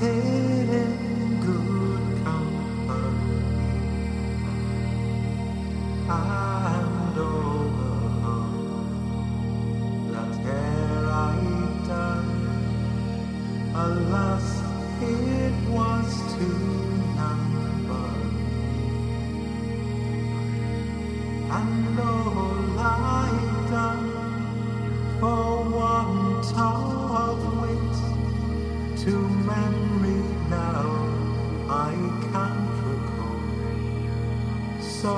and all I done. Alas, it was to memory now I can't recall. So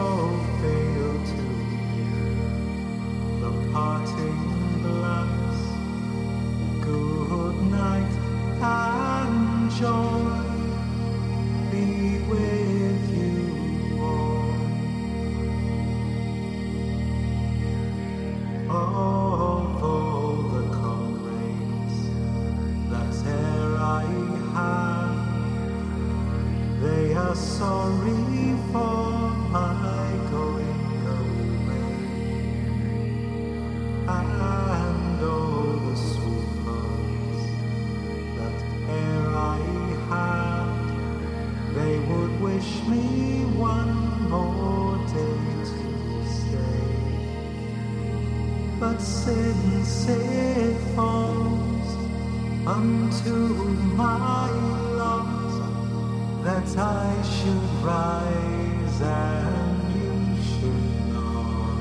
fail to hear the parting sorry for my going away, and all the sweethearts that e'er I had, they would wish me one more day to stay. But since it falls unto my I should rise and you should not,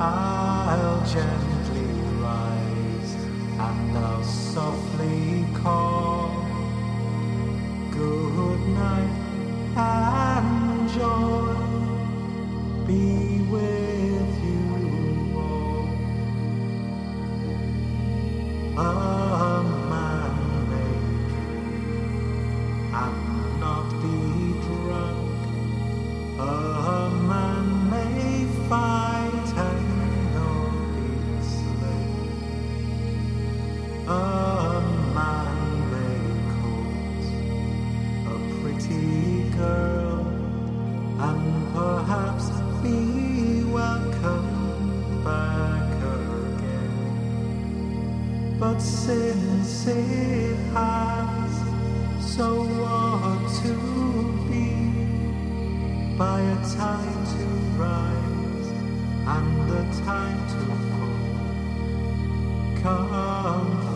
I'll gently rise and I'll softly call. Good night and joy be with you all. A But since it has so ought to be by a time to rise and a time to fall, come